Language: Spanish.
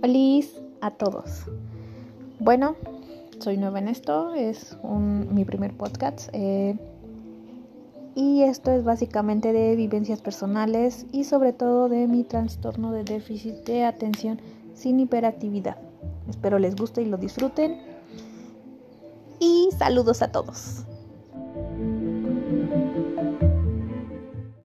Feliz a todos. Bueno, soy nueva en esto, es mi primer podcast. Eh, y esto es básicamente de vivencias personales y sobre todo de mi trastorno de déficit de atención sin hiperactividad. Espero les guste y lo disfruten. Y saludos a todos.